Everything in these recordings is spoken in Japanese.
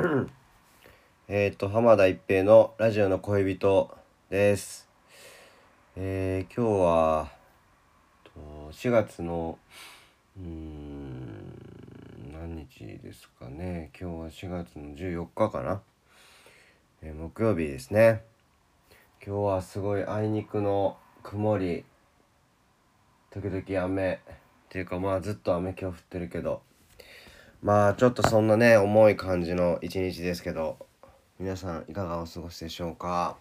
えっと浜田一平のラジオの恋人です。えー、今日は4月のうん何日ですかね。今日は4月の14日かな、えー木曜日ですね。今日はすごいあいにくの曇り時々雨っていうかまあずっと雨今日降ってるけど。まあちょっとそんなね重い感じの一日ですけど皆さんいかがお過ごしでしょうか？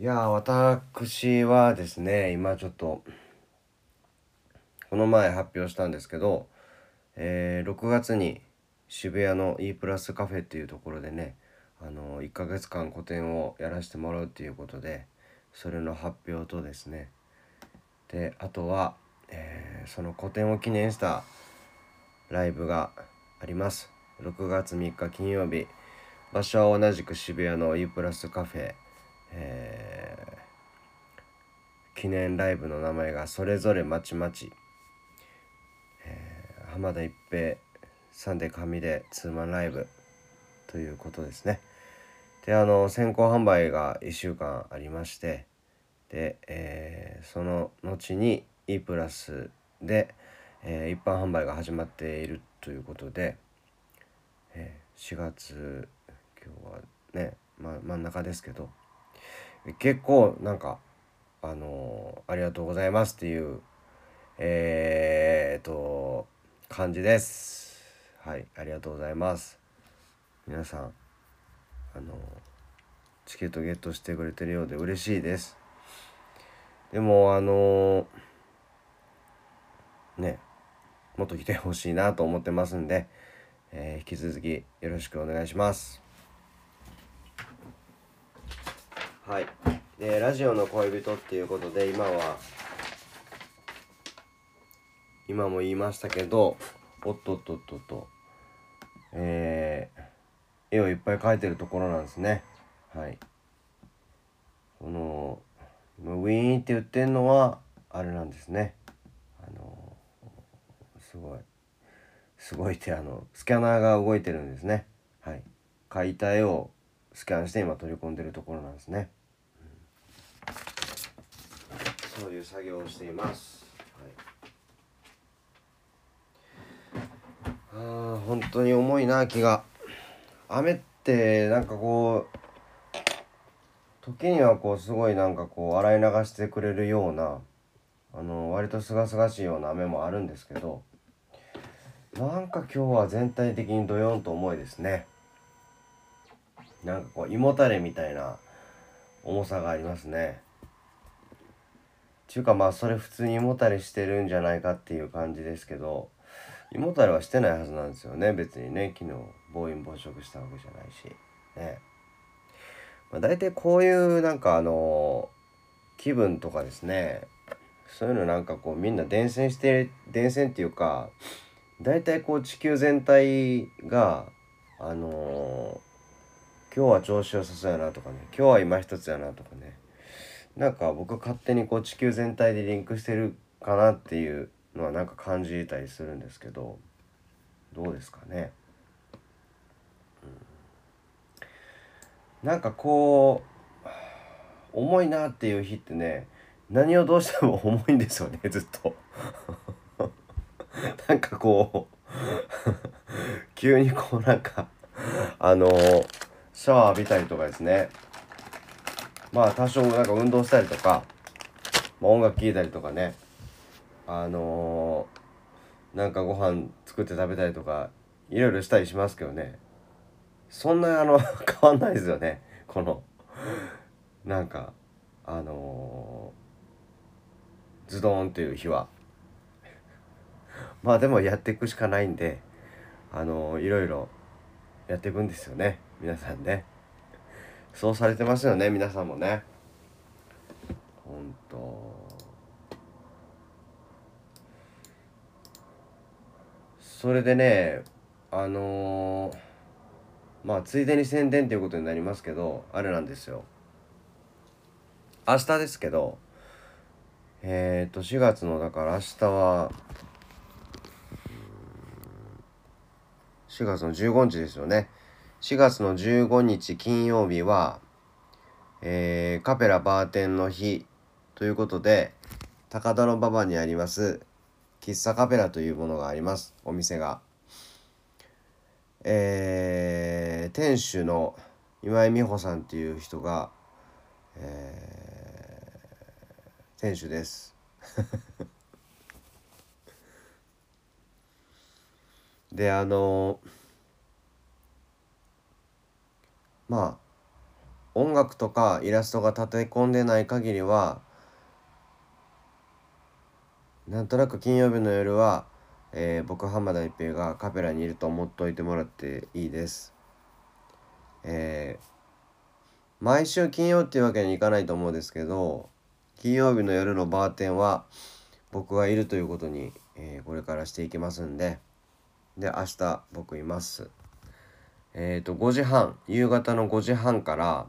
いや私はですね今ちょっとこの前発表したんですけど、えー6月に渋谷の E プラスカフェっていうところでねあの1ヶ月間個展をやらせてもらうっていうことでそれの発表とですね。であとは、えーその個展を記念したライブがあります。6月3日金曜日。場所は同じく渋谷の E プラスカフェ、えー記念ライブの名前がそれぞれまちまち、えー浜田一平サンデー神でツーマンライブということですね。であの先行販売が1週間ありまして。で、えーその後に E プラスで、えー一般販売が始まっているということで、えー4月今日はね、ま、真ん中ですけど結構なんかあのーありがとうございますっていうえー、と感じです。はいありがとうございます。皆さんあのチケットゲットしてくれてるようで嬉しいです。でもあのねもっと来てほしいなと思ってますんで、えー引き続きよろしくお願いします。はい。でラジオの恋人っていうことで今は今も言いましたけどおっとっとっとっとえー絵をいっぱい描いてるところなんですね。はい。このウィーンって言ってんのはあれなんですねあのすごいすごいってあのスキャナーが動いてるんですね。はい。描いた絵をスキャンして今取り込んでるところなんですね、うんそういう作業をしています、はい、あ本当に重いな気が。雨ってなんかこう時にはこうすごいなんかこう洗い流してくれるようなあの割とすがすがしいような雨もあるんですけどなんか今日は全体的にドヨンと重いですね。なんかこう胃もたれみたいな重さがありますね。ちゅうかまあそれ普通に胃もたれしてるんじゃないかっていう感じですけど胃もたれはしてないはずなんですよね。別にね昨日暴飲暴食したわけじゃないし。ね。まあ、大体こういうなんかあの気分とかですね。そういうのなんかこうみんな伝染して伝染っていうか大体こう地球全体があの今日は調子良さそうやなとかね今日は今一つやなとかね。なんか僕勝手にこう地球全体でリンクしてるかなっていうのはなんか感じたりするんですけどどうですかね。うん。なんかこう重いなっていう日ってね何をどうしても重いんですよねずっと。なんかこう 急にこうなんかあのシャワー浴びたりとかですね。まあ多少なんか運動したりとか、まあ、音楽聴いたりとかね。あのなんかご飯作って食べたりとかいろいろしたりしますけどね。そんなあの 変わんないですよね。このなんかあのーズドンっていう日は。まあでもやっていくしかないんであのいろいろやっていくんですよね皆さんね。そうされてますよね皆さんもね。ほんと。それでねあのーまあついでに宣伝ということになりますけどあれなんですよ。明日ですけどえっ、と4月のだから明日はうーん4月の15日ですよね。4月の15日金曜日は、えー、カペラバーテンの日ということで高田馬場にあります喫茶カペラというものがあります。お店が。えー、店主の今井美穂さんっていう人が、えー、店主です。であのまあ音楽とかイラストが立て込んでない限りはなんとなく金曜日の夜は、えー、僕浜田一平がカペラにいると思っておいてもらっていいです。えー、毎週金曜っていうわけにいかないと思うんですけど金曜日の夜のバーテンは僕がいるということに、えー、これからしていきますんでで明日僕います。えっ、ー、と5時半夕方の5時半から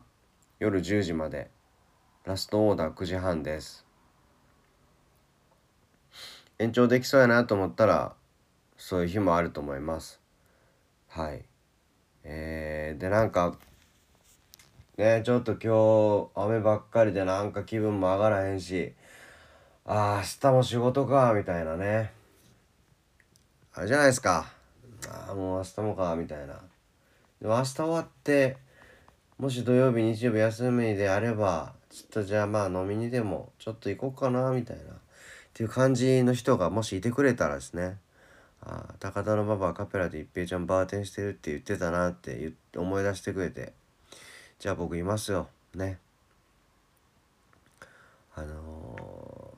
夜10時までラストオーダー9時半です。延長できそうやなと思ったらそういう日もあると思いますはいえー、でなんかねちょっと今日雨ばっかりでなんか気分も上がらへんしああ明日も仕事かみたいなねあれじゃないですかああもう明日もかみたいな。でも明日終わってもし土曜日日曜日休みであればちょっとじゃあまあ飲みにでもちょっと行こうかなみたいな。っていう感じの人がもしいてくれたらですね。あ高田馬場カペラで一平ちゃんバーテンしてるって言ってたなってって思い出してくれて。じゃあ僕いますよ。ね。あのー、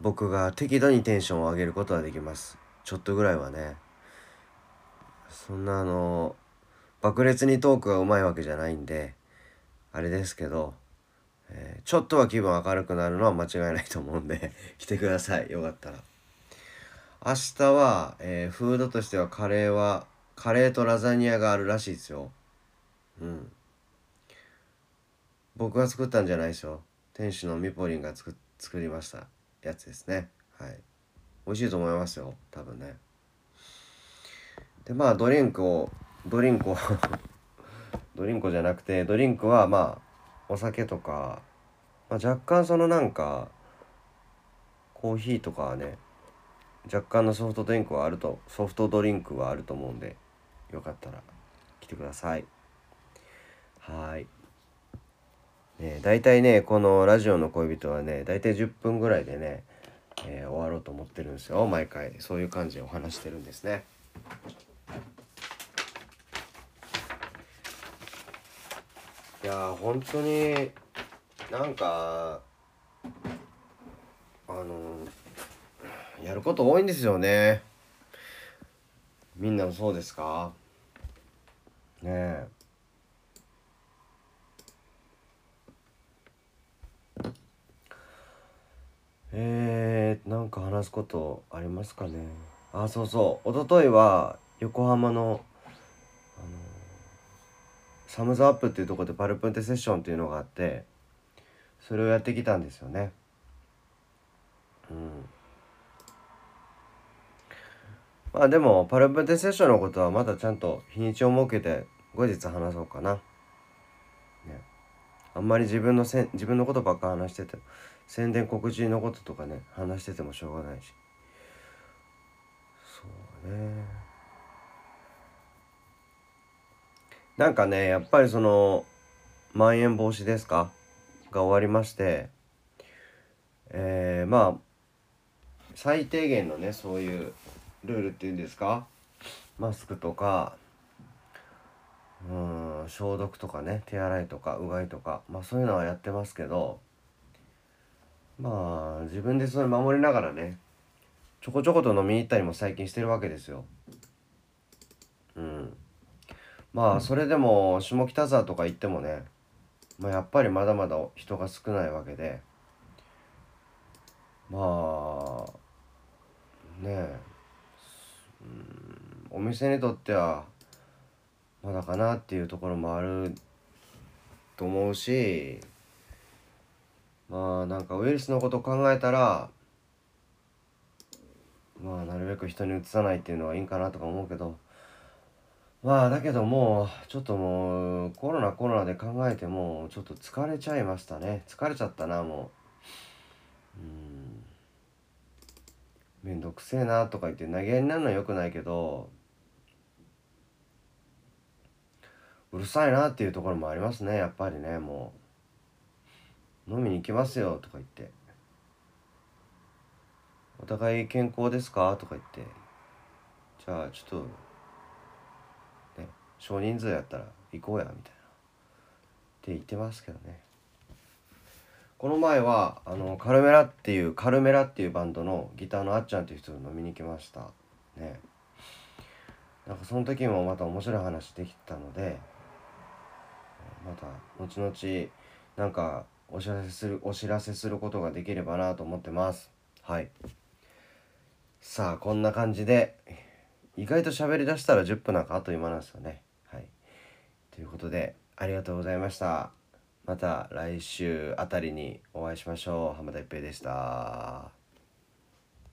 僕が適度にテンションを上げることはできます。ちょっとぐらいはね。そんなあの、爆裂にトークがうまいわけじゃないんであれですけどえー、ちょっとは気分明るくなるのは間違いないと思うんで 来てください。よかったら。明日は、えー、フードとしてはカレーはカレーとラザニアがあるらしいですよ。うん。僕が作ったんじゃないですよ。店主のミポリンが作作りましたやつですね。はい。美味しいと思いますよ多分ね。でまあドリンクをドリンクを ドリンクじゃなくてドリンクはまあお酒とか、まあ、若干そのなんかコーヒーとかはね若干のソフトドリンクはあるとソフトドリンクはあると思うんでよかったら来てください。はい。ね大体ねこのラジオの恋人はね大体10分ぐらいでね、えー、終わろうと思ってるんですよ。毎回そういう感じでお話してるんですね。いや本当になんかあのやること多いんですよね。みんなもそうですか？ねえ。えー、なんか話すことありますかね？あそうそう。一昨日は横浜のサムズアップっていうとこでパルプンテセッションっていうのがあってそれをやってきたんですよね。うん。まあでもパルプンテセッションのことはまだちゃんと日にちを設けて後日話そうかな。ね。あんまり自分のせ自分のことばっか話してて宣伝告知のこととかね話しててもしょうがないし。そうね。なんかねやっぱりそのまん延防止ですか？が終わりましてえー、まあ最低限のねそういうルールっていうんですか？マスクとかうん消毒とかね手洗いとかうがいとかまあそういうのはやってますけどまあ自分でそれ守りながらねちょこちょこと飲みに行ったりも最近してるわけですよ。うん。まあそれでも下北沢とか行ってもね、まあ、やっぱりまだまだ人が少ないわけで。まあねえ、うん、お店にとってはまだかなっていうところもあると思うしまあなんかウイルスのことを考えたらまあなるべく人にうつさないっていうのはいいんかなとか思うけどまあだけどもうちょっともうコロナコロナで考えてもちょっと疲れちゃいましたね。疲れちゃったなもう。うん。めんどくせえなとか言って投げになるのはよくないけどうるさいなっていうところもありますねやっぱりねもう。飲みに行きますよとか言って。お互い健康ですか？とか言って。じゃあちょっと少人数やったら行こうやみたいな。って言ってますけどね。この前はあのカルメラっていうカルメラっていうバンドのギターのあっちゃんっていう人と飲みに行きました。ね。なんかその時もまた面白い話できたのでまた後々なんかお知らせするお知らせすることができればなと思ってます。はい。さあこんな感じで意外と喋りだしたら10分なんかあっという間なんですよね。ということでありがとうございました。また来週あたりにお会いしましょう。浜田一平でした。